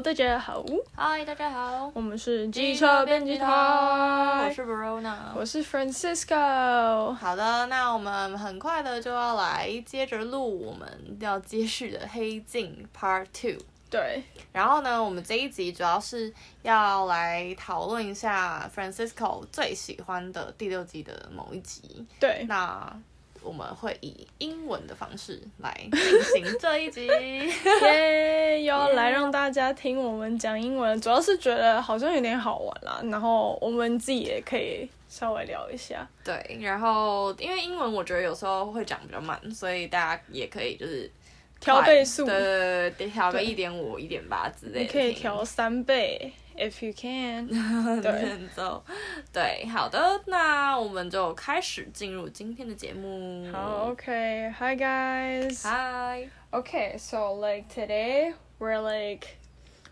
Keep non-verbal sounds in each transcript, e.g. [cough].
Hello，大家好，嗨，大家好，我们是机车编辑台，我是 Verona，我是 Francisco。好的，那我们很快的就要来接着录我们要接续的《黑镜》Part Two。对，然后呢，我们这一集主要是要来讨论一下 Francisco 最喜欢的第六季的某一集。对，那我们会以英文的方式来进行这一集。[laughs] 耶，要来让大家听我们讲英文，主要是觉得好像有点好玩啦，然后我们自己也可以稍微聊一下。对，然后因为英文我觉得有时候会讲比较慢，所以大家也可以就是调倍速，对对对，调个一点五、一点八之类的，你可以调三倍，if you can。[laughs] 对，走，对，好的，那我们就开始进入今天的节目。好，OK，Hi [laughs] guys。 Hi。 Okay, so like today we're like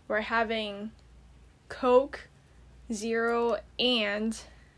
we're having Coke, Zero, and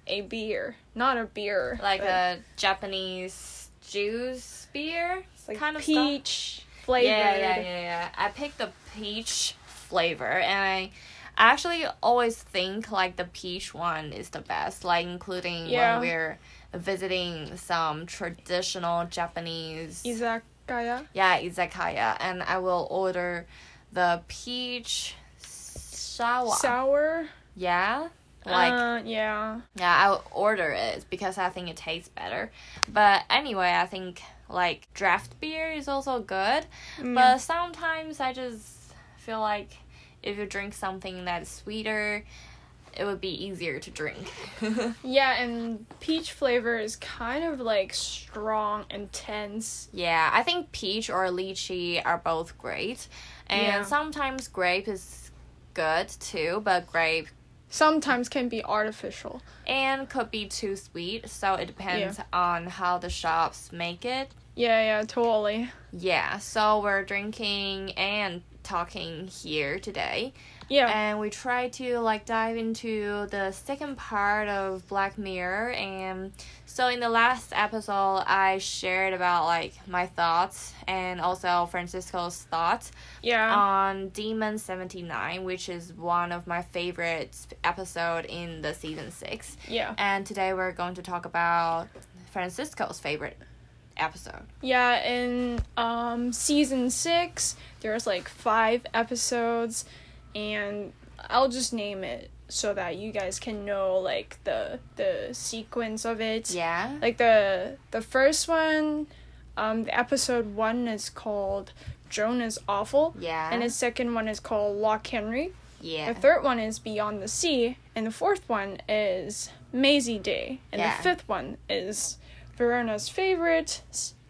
a beer. Not a beer. Like but a Japanese juice beer it's like kind of stuff. peach flavored. Yeah, yeah, yeah, yeah. I picked the peach flavor, and I actually always think like the peach one is the best. Like including Yeah. when we're visiting some traditional Japanese, Izakaya. yeah, izakaya, and I will order the peach sour. Sour. yeah, like uh, yeah. yeah, I'll order it because I think it tastes better. But anyway, I think like draft beer is also good. Mm. But sometimes I just feel like if you drink something that's sweeter, it would be easier to drink. [laughs] Yeah, and peach flavor is kind of like strong, intense. yeah, I think peach or lychee are both great. And Yeah. sometimes grape is good too, but grape Sometimes can be artificial. and could be too sweet, so it depends on how the shops make it. Yeah, yeah, totally. Yeah, so we're drinking and talking here today. Yeah. And we try to like dive into the second part of Black Mirror and so in the last episode I shared about like my thoughts and also Francisco's thoughts yeah. on Demon 79 which is one of my favorite episode in the season 6. yeah. And today we're going to talk about Francisco's favorite episode. Yeah, in um season six, there's like five episodes, and I'll just name it so that you guys can know like the the sequence of it. Yeah. Like the the first one, um, the episode one is called Joan is awful, Yeah. and the second one is called Loch Henry. yeah. The third one is Beyond the Sea, and the fourth one is Mazey Day, and Yeah. the fifth one is Verona's favorite,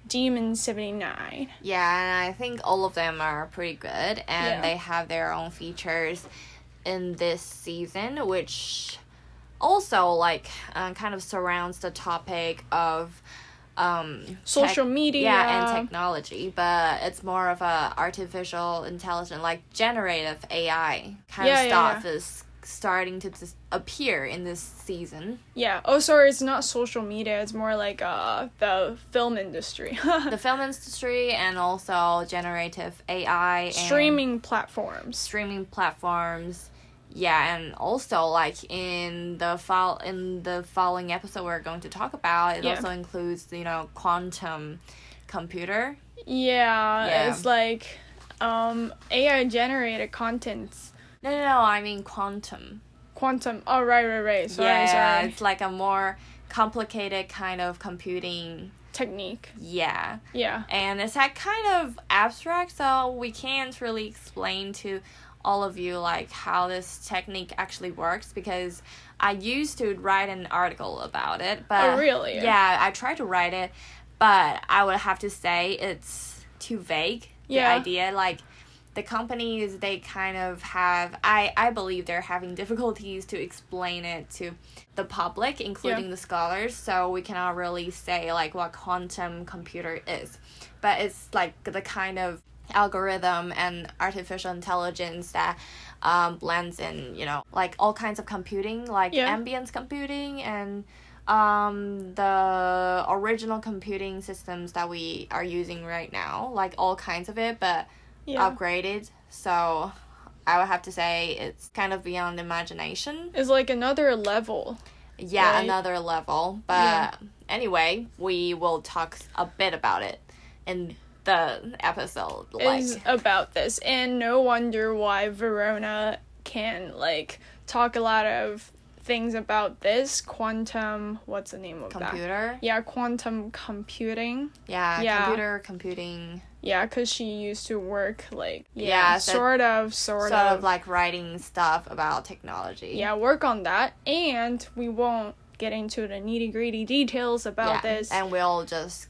Demon Seventy Nine. Yeah, and I think all of them are pretty good, and Yeah. they have their own features in this season, which also like uh, kind of surrounds the topic of um Social media. yeah and technology but it's more of a artificial intelligence like generative ai kind Yeah, of yeah, stuff is starting to appear in this season Yeah. Oh, sorry, it's not social media. It's more like uh the film industry, [laughs] the film industry and also generative ai and streaming platforms. streaming platforms yeah and also like in the fol- in the following episode we're going to talk about it Yeah. also includes you know quantum computer Yeah, Yeah. it's like um AI generated content. No no no i mean quantum Quantum. Oh, right, right, right. Sorry, yeah sorry. it's like a more complicated kind of computing Technique. yeah Yeah. and it's that kind of abstract so we can't really explain to all of you like how this technique actually works because i used to write an article about it but Oh, really? yeah i tried to write it but i would have to say it's too vague the Yeah. idea like the companies they kind of have i i believe they're having difficulties to explain it to the public including the scholars so we cannot really say like what quantum computer is but it's like the kind of algorithm and artificial intelligence that um, blends in you know like all kinds of computing like Yeah. ambient computing and um, the original computing systems that we are using right now like all kinds of it but Yeah. upgraded so I would have to say it's kind of beyond imagination. It's like another level. Yeah, Right. another level. But Yeah. anyway, we will talk a bit about it in the episode. Like, is about this and no wonder why verona can like talk a lot of things about this quantum what's the name of that computer. yeah quantum computing Yeah, Yeah. computer computing. Yeah because she used to work like yeah, Yeah, that- sort of sort, Sort of like writing stuff about technology. yeah work on that and we won't get into the nitty gritty details about Yeah, this and we'll just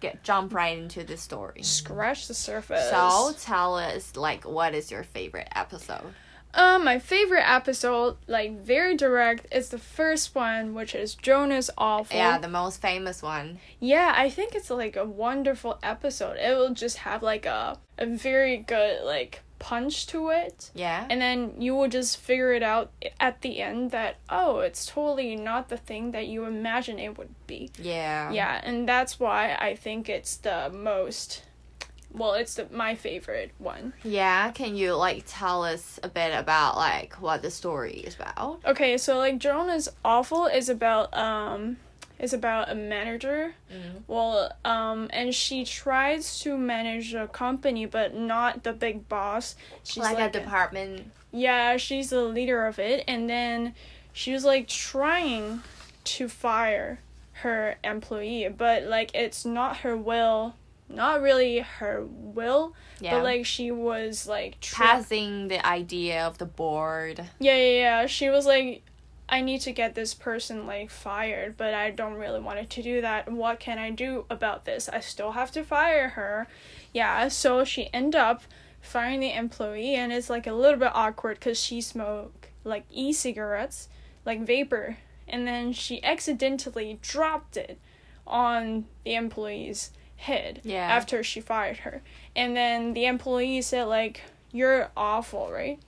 get jump right into the story. scratch the surface So tell us, like, what is your favorite episode? Um, my favorite episode, like very direct, is the first one, which is Joan is awful. Yeah, the most famous one. Yeah, I think it's like a wonderful episode. It will just have like a a very good like punch to it. Yeah. And then you will just figure it out at the end that oh, it's totally not the thing that you imagine it would be. yeah. Yeah, and that's why I think it's the most well, it's the, my favorite one. Yeah. Can you like tell us a bit about like what the story is about? Okay, so like Joan is awful is about um is about a manager. Mhm. Well, um and she tries to manage a company but not the big boss. She's like, like, a department. Yeah, she's the leader of it and then she was like trying to fire her employee, but like it's not her will. Not really her will, Yeah. but like she was like try- passing the idea of the board. Yeah, yeah, yeah. She was like, I need to get this person like fired, but I don't really want to do that. What can I do about this? I still have to fire her. Yeah, so she end up firing the employee, and it's like a little bit awkward because she smoked like e-cigarettes, like vapor, and then she accidentally dropped it on the employee's head Yeah. after she fired her, and then the employee said like, "You're awful, right?"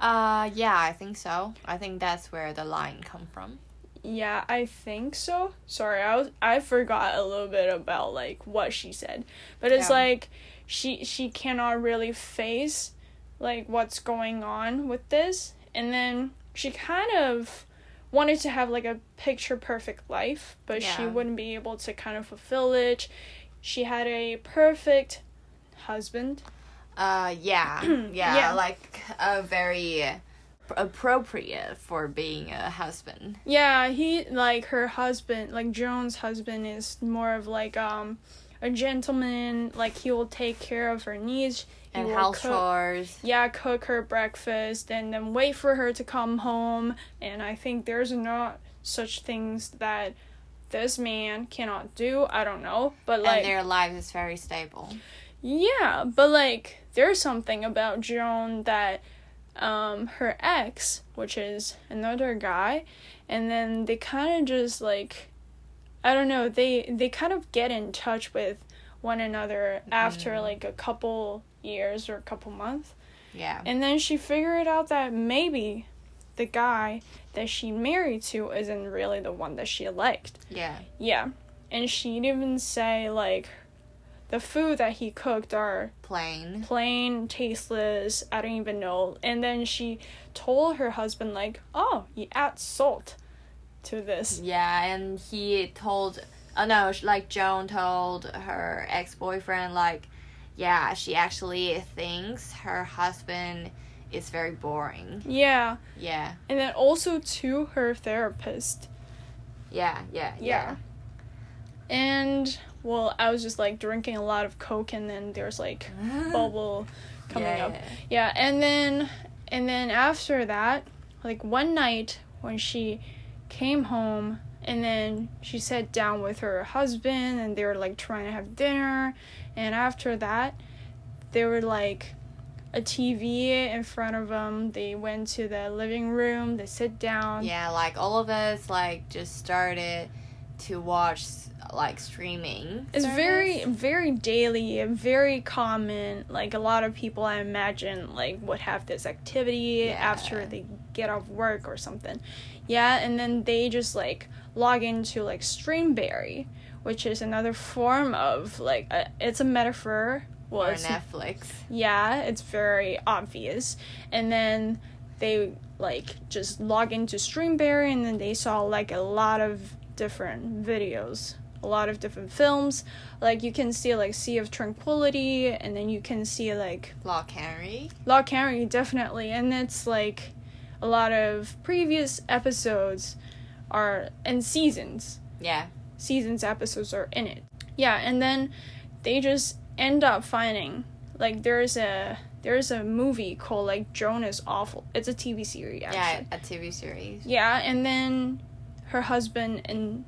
Uh, yeah, I think so. I think that's where the line come from. Yeah, I think so. Sorry, I was I forgot a little bit about like what she said. But it's Yeah. like she she cannot really face like what's going on with this and then she kind of wanted to have like a picture perfect life, but she wouldn't be able to kind of fulfill it. She had a perfect husband. Uh, yeah, [clears throat] yeah, Yeah. like a very appropriate for being a husband. Yeah, he like her husband, like Joan's husband is more of like um a gentleman, like he will take care of her needs. He And house cook, chores. Yeah, cook her breakfast and then wait for her to come home. And I think there's not such things that this man cannot do. I don't know, but like and their lives is very stable. yeah, but like there's something about Joan that um her ex, which is another guy, and then they kind of just like I don't know, they they kind of get in touch with one another after like a couple years or a couple months. Yeah. And then she figured out that maybe the guy that she married to isn't really the one that she liked. Yeah. Yeah. And she'd even say like the food that he cooked are Plain. plain, tasteless, I don't even know. And then she told her husband like, "Oh, you add salt to this." Yeah, and he told, oh no, like Joan told her ex boyfriend, like, yeah, she actually thinks her husband is very boring. Yeah. Yeah, And then also to her therapist. yeah, yeah, Yeah. And well, I was just like drinking a lot of coke and then there's like [laughs] bubble coming yeah. up. Yeah, and then and then after that, like one night when she came home and then she sat down with her husband and they were like trying to have dinner and after that they were like a TV in front of them. They went to the living room. They sit down. Yeah, like all of us, like, just started to watch, like, streaming. It's service. very very daily, very common. Like a lot of people I imagine like would have this activity Yeah. after they get off work or something. Yeah, and then they just like log into like Streamberry, which is another form of like a, it's a metaphor Well, or Netflix. yeah, it's very obvious. And then they like just log into Streamberry and then they saw like a lot of different videos, a lot of different films. Like you can see like Sea of Tranquility and then you can see like Loch Henry. Loch Henry definitely and it's like a lot of previous episodes are and seasons Yeah. seasons episodes are in it. Yeah, and then they just end up finding like there's a there's a movie called like Joan is Awful. It's a TV series Yeah, a TV series. Yeah, and then her husband and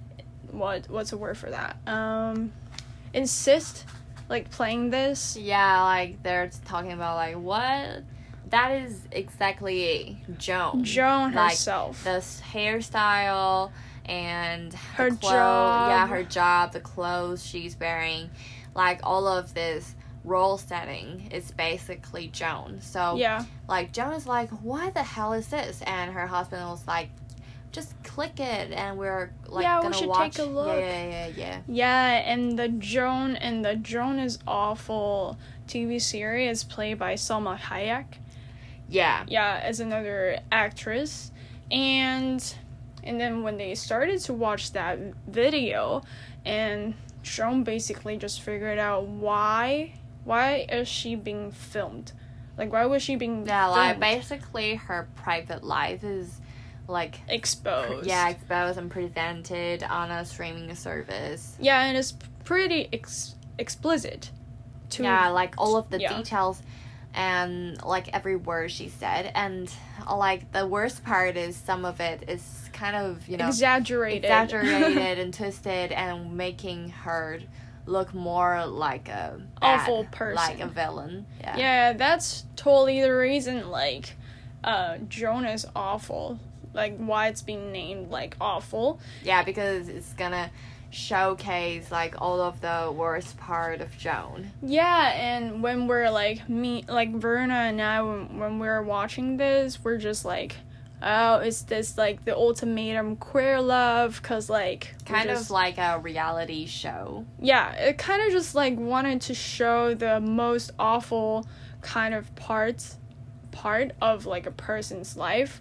what what's the word for that? Um insist like playing this. Yeah, like they're talking about like what that is exactly Joan. Joan Like, herself. the hairstyle and Her the clo- job. Yeah, her job, the clothes she's wearing, like all of this role setting is basically Joan. So yeah. like Joan is like, why the hell is this?" And her husband was like, "Just click it, and we're like Yeah, we gonna should watch." take a look. Yeah, yeah, yeah, yeah. Yeah, and the Joan and the Joan is Awful TV series played by Salma Hayek. Yeah. yeah as another actress and and then when they started to watch that video and Joan basically just figured out why why is she being filmed like why was she being Yeah, like filmed? basically her private life is like exposed yeah exposed and presented on a streaming service. yeah and it's pretty ex- explicit to yeah, like all of the yeah. details and like every word she said and like the worst part is some of it is kind of you know exaggerated exaggerated and [laughs] twisted and making her look more like a bad, Awful person. like a villain. Yeah. Yeah, that's totally the reason like uh Joan is awful. Like why it's being named like awful. Yeah, because it's gonna showcase like all of the worst part of Joan. Yeah, and when we're like me like Verna and I when, when we're watching this, we're just like oh, is this like the ultimatum queer love cuz like Kind just- of like a reality show. yeah, it kind of just like wanted to show the most awful kind of parts part of like a person's life,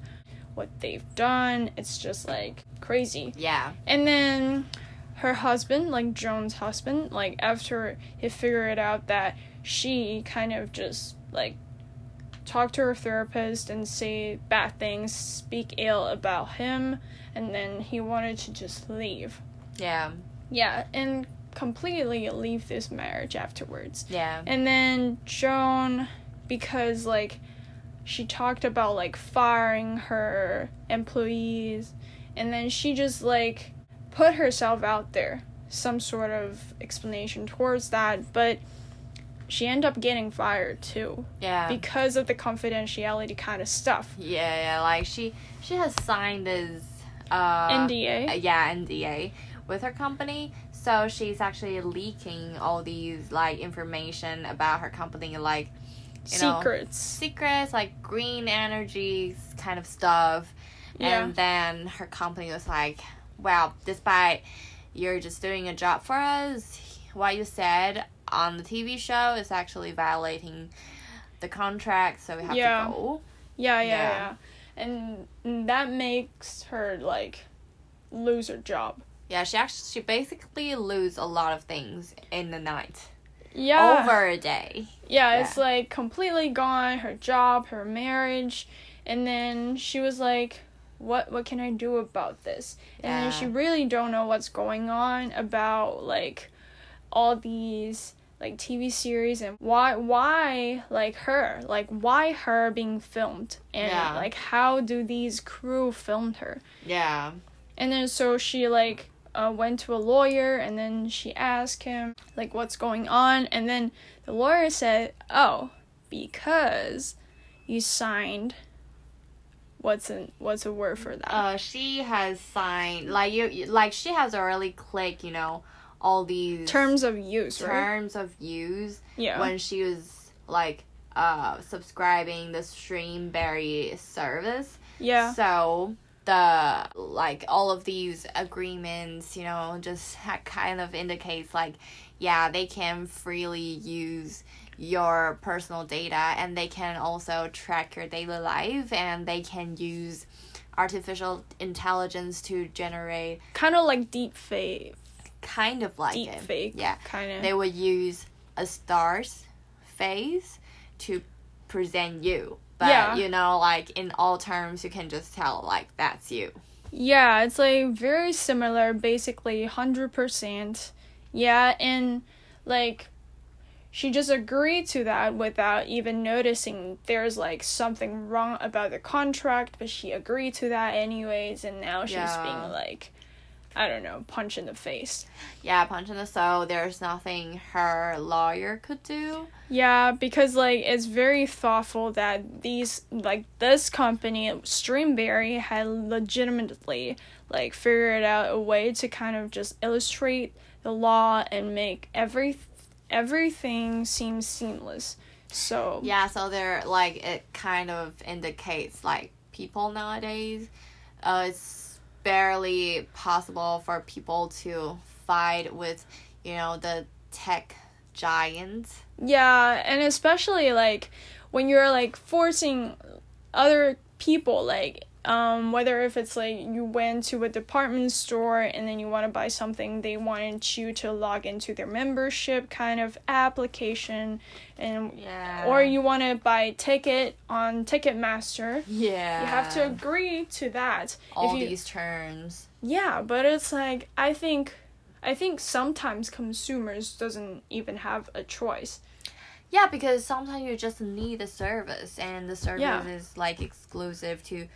what they've done. It's just like crazy. Yeah. And then her husband, like Joan's husband, like after he figured out that she kind of just like talked to her therapist and say bad things, speak ill about him, and then he wanted to just leave. Yeah. Yeah, and completely leave this marriage afterwards. Yeah. And then Joan, because like she talked about like firing her employees, and then she just like put herself out there, some sort of explanation towards that, but she ended up getting fired too Yeah. because of the confidentiality kind of stuff. yeah, yeah, like she she has signed this uh NDA. uh, yeah, NDA with her company. So she's actually leaking all these like information about her company like you know, Secrets. secrets like green energy kind of stuff Yeah. and then her company was like well despite you're just doing a job for us what you said on the tv show is actually violating the contract so we have Yeah. to go Yeah, yeah, Yeah. yeah. And that makes her like lose her job. yeah she actually she basically lose a lot of things in the night Yeah. over a day Yeah, it's like completely gone, her job, her marriage, and then she was like, "What what can I do about this?" And then she really don't know what's going on about like all these like TV series and why why like her like why her being filmed and Yeah. like how do these crew filmed her yeah and then so she like uh, went to a lawyer and then she asked him like what's going on and then the lawyer said, "Oh, because you signed what's an what's a word for that?" uh she has signed like you like she has already clicked you know all these Terms of use, right? terms of use Yeah. when she was like uh subscribing the Streamberry service. yeah. So the like all of these agreements, you know, just kind of indicates like yeah, they can freely use your personal data and they can also track your daily life and they can use artificial intelligence to generate kind of like deep fake kind of like deep it. fake Yeah. kind of They would use a star's face to present you. But Yeah. you know, like in all terms you can just tell like that's you. Yeah, it's like very similar, basically 100%. Yeah, and like she just agreed to that without even noticing there's like something wrong about the contract, but she agreed to that anyways, and now she's Yeah. being like, I don't know, punch in the face. Yeah, punch in the soul. There's nothing her lawyer could do. Yeah, because like it's very thoughtful that these like this company Streamberry had legitimately like figured out a way to kind of just illustrate the law and make every everything seems seamless. So Yeah, so they're like it kind of indicates like people nowadays. Uh, it's barely possible for people to fight with, you know, the tech giants. Yeah, and especially like when you're like forcing other people like um whether if it's like you went to a department store and then you want to buy something they wanted you to log into their membership kind of application and Yeah. or you want to buy ticket on Ticketmaster yeah. you have to agree to that all you, these terms. yeah but it's like i think i think sometimes consumers doesn't even have a choice Yeah, because sometimes you just need a service, and the service Yeah. is like exclusive to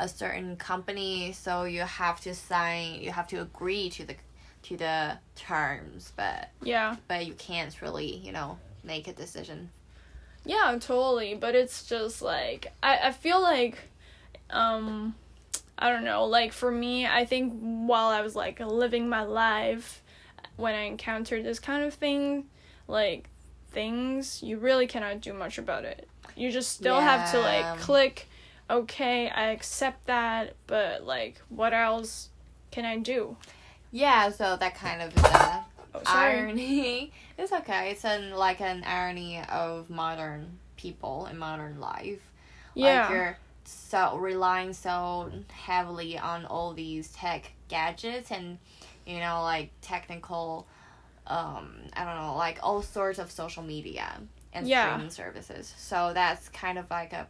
a certain company, so you have to sign. You have to agree to the to the terms, but yeah but you can't really, you know, make a decision. Yeah, totally. But it's just like I, I feel like um I don't know, like for me, I think while I was like living my life when I encountered this kind of thing, like things, you really cannot do much about it. You just still have to like click okay, I accept that, but like what else can I do? Yeah, so that kind of is a Oh, irony. [laughs] It's okay. It's an like an irony of modern people in modern life. Yeah. Like you're so relying so heavily on all these tech gadgets and you know like technical um I don't know like all sorts of social media and Yeah. streaming services. So that's kind of like a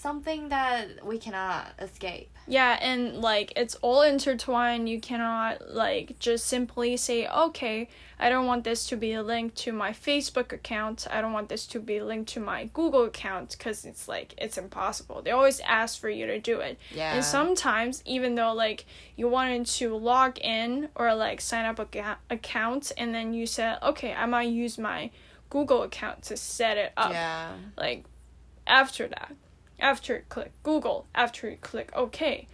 something that we cannot escape. Yeah, and like it's all intertwined. You cannot like just simply say, okay, I don't want this to be linked to my Facebook account. I don't want this to be linked to my Google account because it's like it's impossible. They always ask for you to do it. Yeah. And sometimes, even though like you wanted to log in or like sign up a ga- account, and then you said, okay, I might use my Google account to set it up yeah. like after that after you click google after you click ok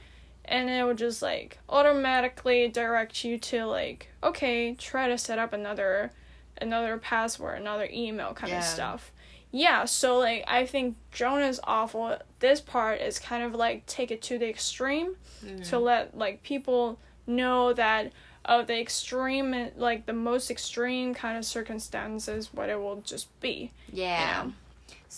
and it will just like automatically direct you to like okay try to set up another another password another email kind Yeah. of stuff yeah so like i think joan is awful this part is kind of like take it to the extreme to mm-hmm. let like people know that of the extreme like the most extreme kind of circumstances what it will just be Yeah. Yeah.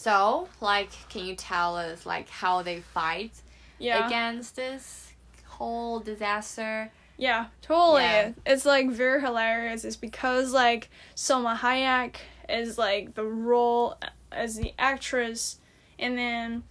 So, like, can you tell us like how they fight yeah against this whole disaster? Yeah, totally. Yeah. It's like very hilarious. It's because like Salma Hayek is like the role as the actress, and then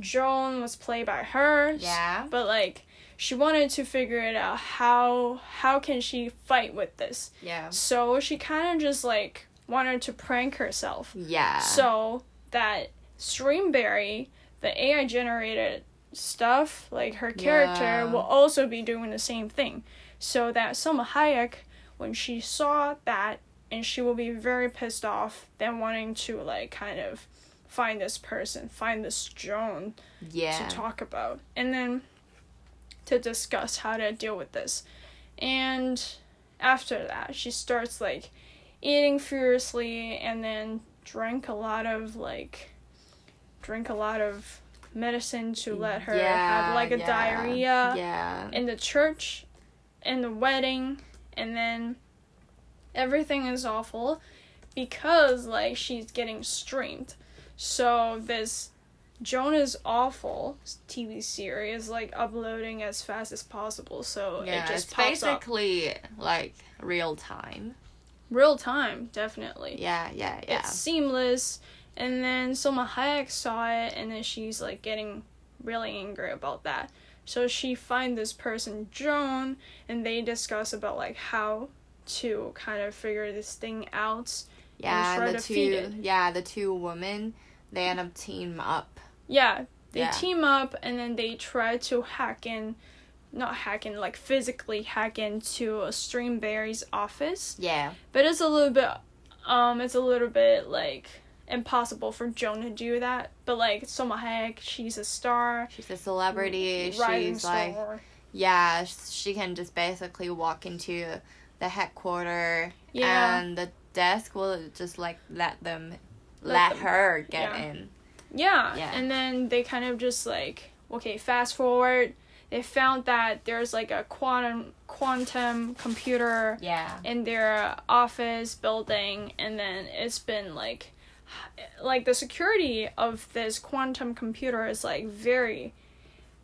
Joan was played by her. Yeah. But like she wanted to figure it out how how can she fight with this. Yeah. So she kind of just like wanted to prank herself. Yeah. So that Streamberry, the AI generated stuff, like her character, Yeah. will also be doing the same thing. So that Salma Hayek, when she saw that, and she will be very pissed off, then wanting to like kind of find this person, find this Joan yeah. to talk about, and then to discuss how to deal with this. And after that, she starts like eating furiously and then drank a lot of like drink a lot of medicine to let her have like a yeah, diarrhea Yeah. in the church in the wedding and then everything is awful because like she's getting streamed. So this Joan is Awful TV series like uploading as fast as possible. So Yeah, it just it's pops up basically like real time. Real time, definitely. Yeah, yeah, yeah. It's seamless. And then Salma Hayek saw it, and then she's like getting really angry about that. So she find this person Joan, and they discuss about like how to kind of figure this thing out. yeah, the two yeah, the two women they end up team up. Yeah, they Yeah. team up, and then they try to hack in, not hack in, like physically hack into a Streamberry's office. Yeah. But it's a little bit, um, it's a little bit like impossible for Joan to do that. But like Salma Hayek, she's a star. She's a celebrity. rising She's like star. yeah, she can just basically walk into the headquarter Yeah. and the desk will just like let them Let let, them- her get yeah. in. Yeah. Yeah. And then they kind of just like, okay, fast forward. They found that there's like a quantum quantum computer Yeah. in their office building, and then it's been like, like the security of this quantum computer is like very,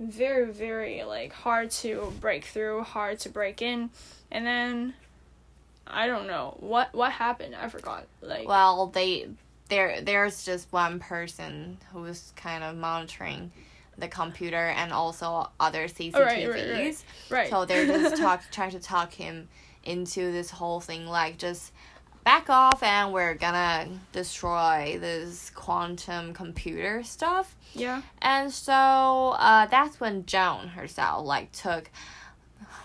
very, very like hard to break through, hard to break in, and then. I don't know what what happened. I forgot. Like Well, they there there's just one person who's kind of monitoring the computer and also other CCTVs. right, right. right. So they're just [laughs] talk trying to talk him into this whole thing like just back off and we're gonna destroy this quantum computer stuff. yeah. And so uh, that's when Joan herself like took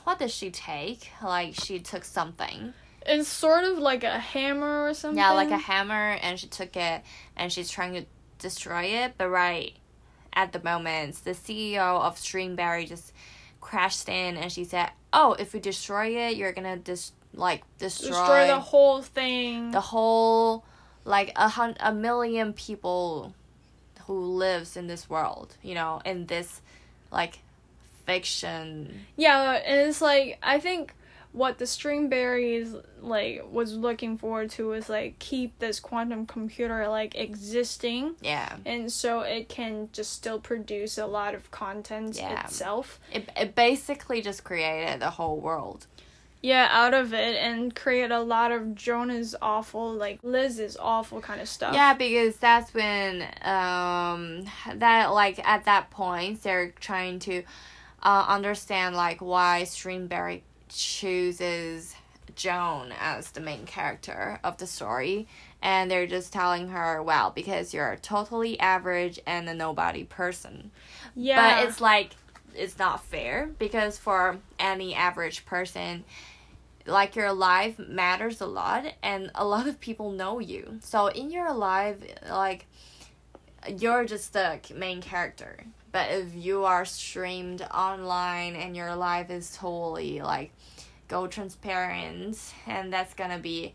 what did she take? Like she took something. It's sort of like a hammer or something. Yeah, like a hammer, and she took it and she's trying to destroy it. But right at the moment, the CEO of Streamberry just crashed in and she said, "Oh, if we destroy it, you're gonna dis like destroy, destroy the whole thing. the whole like a hun- a million people who lives in this world. You know, in this like fiction. yeah, and it's like I think what the Streamberries like was looking forward to was like keep this quantum computer like existing Yeah, and so it can just still produce a lot of content Yeah. itself. it it basically just created the whole world. Yeah, out of it and create a lot of Joan is awful, like Liz's awful kind of stuff. Yeah, because that's when um that like at that point they're trying to uh, understand like why Streamberry chooses Joan as the main character of the story and they're just telling her well because you're a totally average and a nobody person. Yeah. But it's like it's not fair because for any average person, like your life matters a lot and a lot of people know you. So in your life, like you're just the main character. But if you are streamed online and your life is totally like go transparent and that's gonna be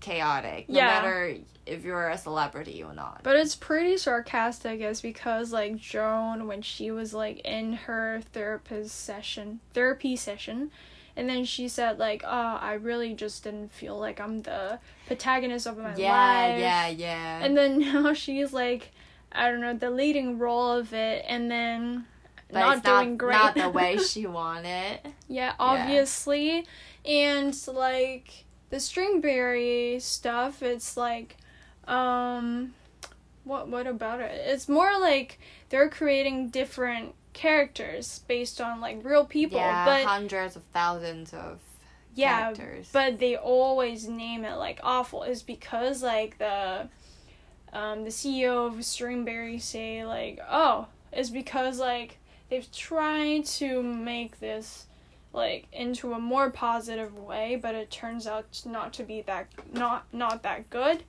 chaotic no Yeah. matter if you're a celebrity or not. But it's pretty sarcastic, is because like Joan, when she was like in her therapist session, therapy session, and then she said like, "Oh, I really just didn't feel like I'm the protagonist of my yeah, life." yeah, yeah. And then [laughs] now she's like, I don't know, the leading role of it, and then but not doing not, great. not the way [laughs] she wanted. Yeah, obviously. And like the streamberry stuff, it's like um what what about it? It's more like they're creating different characters based on like real people. yeah, but hundreds of thousands of yeah, characters. but they always name it like awful is because like the um the CEO of Streamberry say like, "Oh, it's because like they've tried to make this like into a more positive way, but it turns out not to be that not not that good."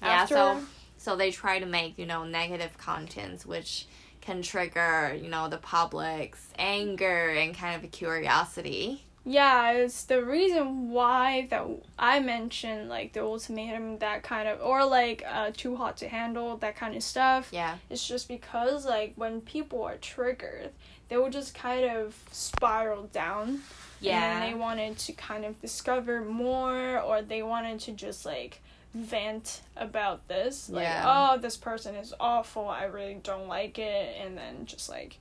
Yeah, after so so they try to make, you know, negative contents which can trigger, you know, the public's anger and kind of curiosity. Yeah, it's the reason why that I mentioned like the ultimatum, that kind of, or like uh, too hot to handle, that kind of stuff. Yeah. It's just because like when people are triggered, they will just kind of spiral down. Yeah. And they wanted to kind of discover more, or they wanted to just like vent about this like Yeah. oh this person is awful i really don't like it and then just like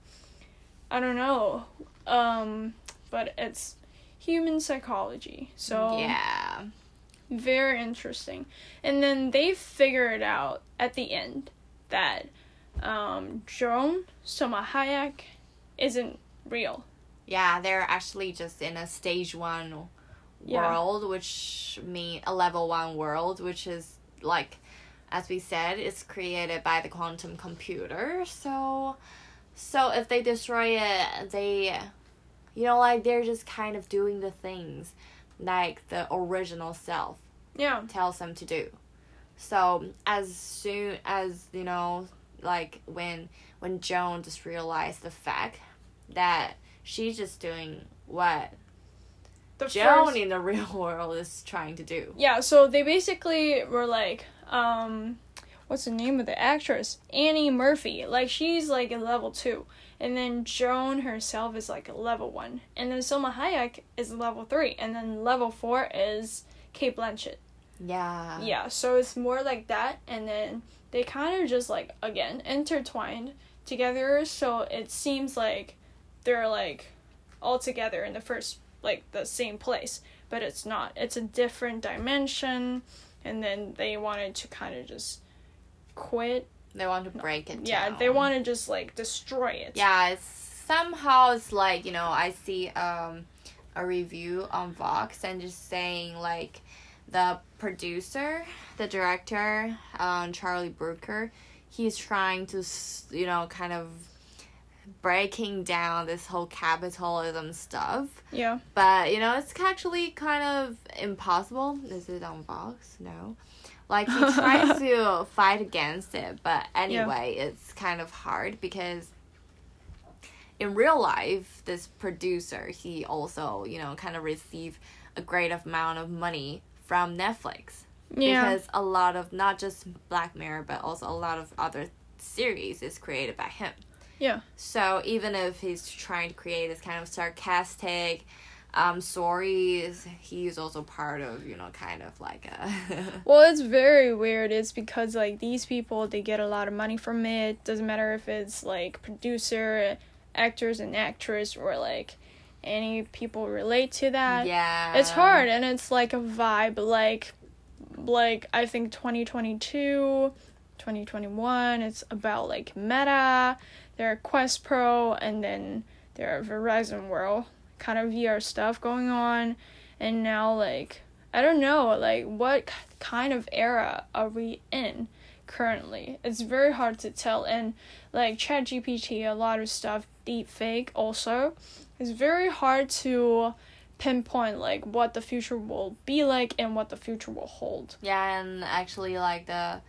i don't know um but it's human psychology so yeah. very interesting and then they figure it out at the end that um joan salma hayek isn't real Yeah, they're actually just in a stage one Yeah. world, which mean a level one world, which is like, as we said, it's created by the quantum computer. So, so if they destroy it, they, you know, like they're just kind of doing the things like the original self yeah tells them to do. So as soon as you know, like when when Joan just realized the fact that she's just doing what the Joan first- in the [laughs] real world is trying to do. Yeah, so they basically were like, um, what's the name of the actress? Annie Murphy. Like she's like a level two, and then Joan herself is like a level one, and then Selma Hayek is level three, and then level four is Cate Blanchett. Yeah. Yeah, so it's more like that, and then they kind of just like again intertwined together, so it seems like they're like all together in the first like the same place, but it's not. It's a different dimension, and then they wanted to kind of just quit. They want to break it Yeah, down. they want to just like destroy it. Yeah, it's somehow it's like, you know, I see um a review on Vox and just saying like the producer, the director, um Charlie Brooker, he's trying to you know, kind of breaking down this whole capitalism stuff. Yeah. But you know, it's actually kind of impossible. Is it on Vox? No. Like he [laughs] tries to fight against it, but anyway, it's kind of hard because in real life, this producer he also you know kind of received a great amount of money from Netflix Yeah. because a lot of not just Black Mirror but also a lot of other series is created by him. Yeah. So even if he's trying to create this kind of sarcastic um stories, he's also part of, you know, kind of like a [laughs] Well, it's very weird. It's because like these people they get a lot of money from it. Doesn't matter if it's like producer, actors and actress or like any people relate to that. Yeah. It's hard and it's like a vibe like like I think 2022, 2021 it's about like Meta, there are Quest Pro and then there are Horizon World kind of VR stuff going on and now like I don't know like what kind of era are we in currently. It's very hard to tell and like ChatGPT a lot of stuff deep fake also. It's very hard to pinpoint like what the future will be like and what the future will hold. Yeah, and actually like the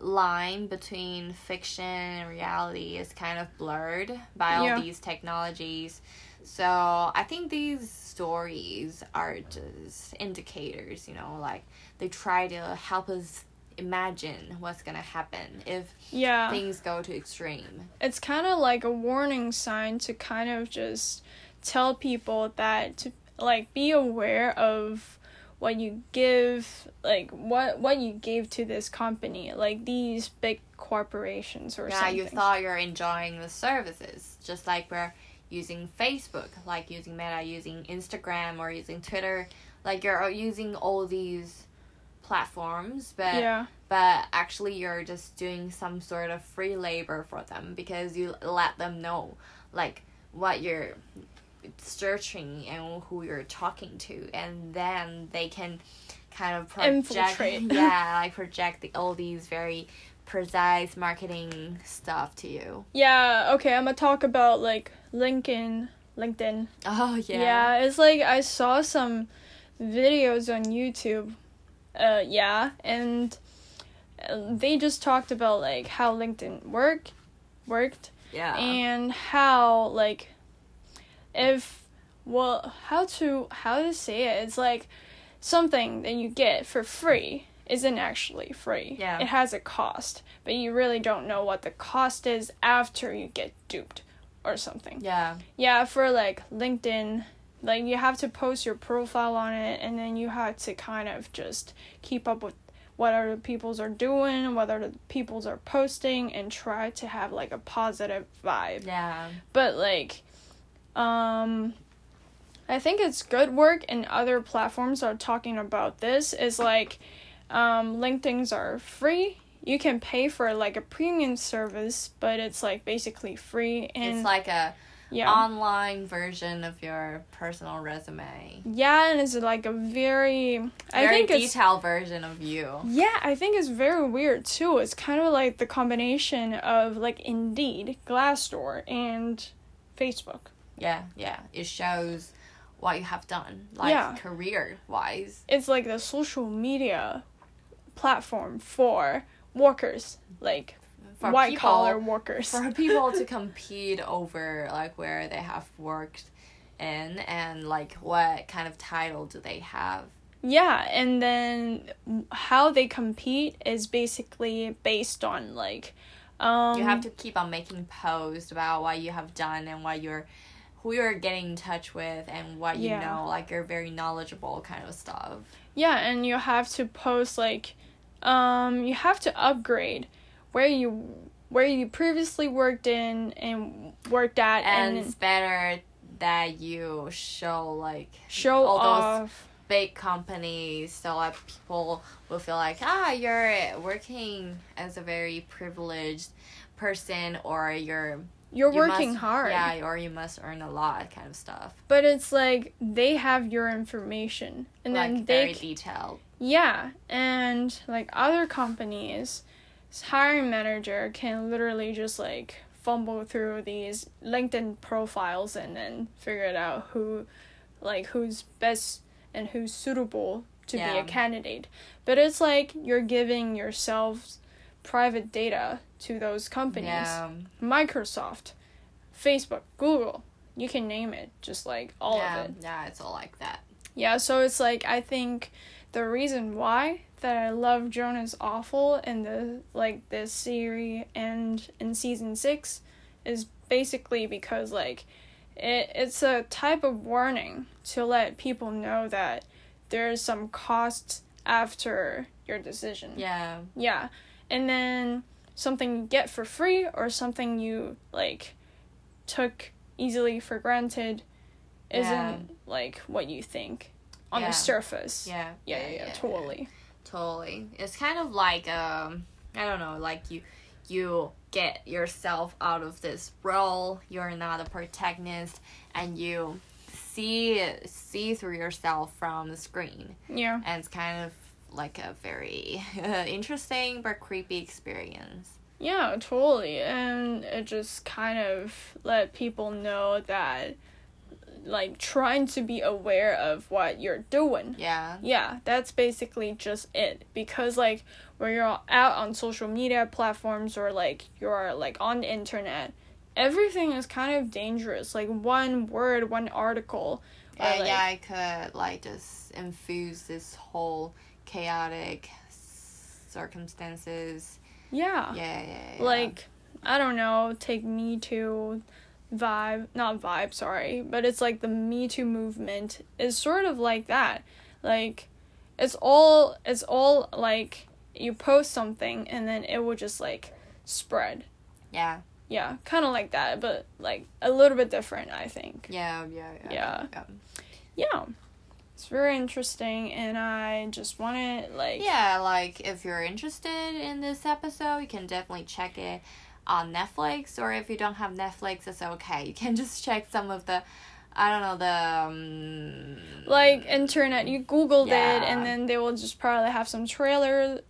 line between fiction and reality is kind of blurred by all Yeah. these technologies. So I think these stories are just indicators, you know, like they try to help us imagine what's gonna happen if Yeah. things go to extreme. it's kind of like a warning sign to kind of just tell people that to like be aware of what you give like what what you gave to this company like these big corporations or yeah, something you thought you're enjoying the services, just like we're using Facebook, like using Meta, using Instagram, or using Twitter. Like you're using all these platforms, but yeah but actually you're just doing some sort of free labor for them because you let them know like what you're searching and who you're talking to and then they can kind of project Infiltrate. [laughs] yeah [laughs] like project the, all these very precise marketing stuff to you yeah okay i'm gonna talk about like linkedin linkedin oh yeah Yeah. it's like I saw some videos on YouTube. Uh, yeah, and uh, they just talked about like how LinkedIn work worked yeah and how like if well how to how to say it it's like something that you get for free isn't actually free Yeah. it has a cost but you really don't know what the cost is after you get duped or something yeah yeah, for like LinkedIn, like you have to post your profile on it and then you have to kind of just keep up with what other people's are doing, what other people's are posting, and try to have like a positive vibe. Yeah. But like, um, I think it's good work, and other platforms are talking about this. Is like, um, LinkedIn's are free. You can pay for like a premium service, but it's like basically free and it's like a yeah. online version of your personal resume. Yeah, and it's like a very, I Very think it's detailed version of you. yeah, I think it's very weird too. It's kind of like the combination of like Indeed, Glassdoor, and Facebook. Yeah, yeah. It shows what you have done, like Yeah. career wise. It's like the social media platform for workers, like For white people- collar workers. For people to compete over like where they have worked in and like what kind of title do they have. Yeah, and then how they compete is basically based on like um you have to keep on making posts about what you have done and what you're who you're getting in touch with and what you Yeah. know like you're very knowledgeable kind of stuff Yeah, and you have to post like um you have to upgrade where you where you previously worked in and worked at and and, it's better that you show like show all those off big companies so that people will feel like ah you're working as a very privileged person or you're you're you working must- hard. yeah or you must earn a lot kind of stuff But it's like they have your information and like then they c- detailed yeah, and like other companies hiring manager can literally just like fumble through these LinkedIn profiles and then figure it out who like who's best and who's suitable to be a candidate. But it's like you're giving yourselves private data to those companies. yeah Microsoft, Facebook, Google, you can name it, just like all yeah, of it. yeah it's all like that Yeah, so it's like I think the reason why that I love Joan is Awful in the like this series and in season six is basically because like it it's a type of warning to let people know that there's some cost after your decision. yeah Yeah. And then something you get for free or something you like took easily for granted isn't Yeah. like what you think on Yeah. the surface. yeah Yeah, yeah, yeah, totally. Totally. It's kind of like um I don't know, like you you get yourself out of this role, you're not a protagonist and you see see through yourself from the screen. Yeah. And it's kind of like a very [laughs] interesting but creepy experience. Yeah, totally. And it just kind of let people know that like trying to be aware of what you're doing. Yeah. Yeah, that's basically just it. Because like when you're out on social media platforms or like you're like on the internet, everything is kind of dangerous. Like one word, one article. or, Yeah, like- yeah, I could like just infuse this whole chaotic circumstances. Yeah. Yeah, yeah, yeah. Like I don't know, take Me Too vibe, not vibe, sorry, but it's like the Me Too movement is sort of like that. Like it's all it's all like you post something and then it will just like spread. yeah. Yeah, kind of like that, but like a little bit different, I think. Yeah, yeah, yeah. Yeah. yeah. Yeah. It's very interesting and I just want to like Yeah, like if you're interested in this episode, you can definitely check it on Netflix. Or if you don't have Netflix, it's okay. You can [laughs] just check some of the, I don't know, the. Um, like internet you googled it and then they will just probably have some trailers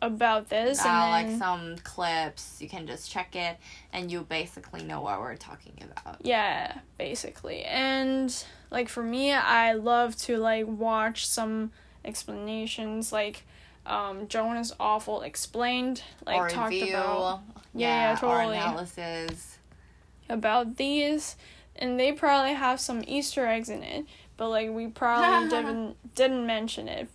about this uh, and like some clips. You can just check it, and you basically know what we're talking about. yeah basically and like for me i love to like watch some explanations like um joan is awful explained like or talked review. about yeah, yeah, totally. Analysis. about these and they probably have some easter eggs in it but like we probably [laughs] didn't didn't mention it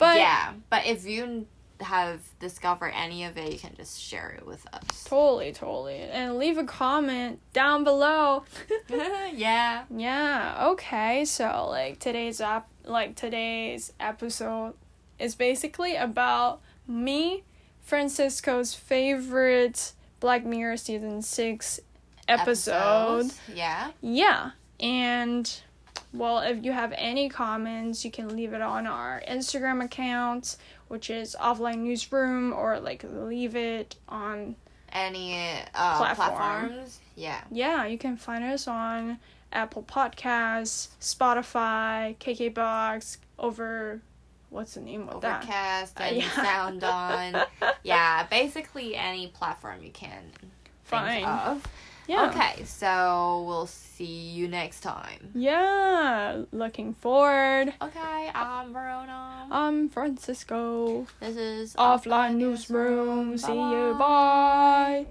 but yeah, but if you have discovered any of it, you can just share it with us. Totally, totally. And leave a comment down below. [laughs] yeah. yeah, okay. So like today's app like today's episode is basically about me, Francisco's favorite Black Mirror season six episode. Episodes. Yeah. Yeah. And well, if you have any comments, you can leave it on our Instagram account, which is offline newsroom, or like leave it on Any uh, Platform. platforms? Yeah. yeah, you can find us on Apple Podcasts, Spotify, KKBox, over what's the name of that? Overcast Uh, and yeah. Sound On. [laughs] yeah, basically any platform you can Fine. think of. Yeah. Okay, so we'll see you next time. Yeah, looking forward. Okay, I'm Verona. I'm Francisco. This is Offline newsroom. See you. Bye.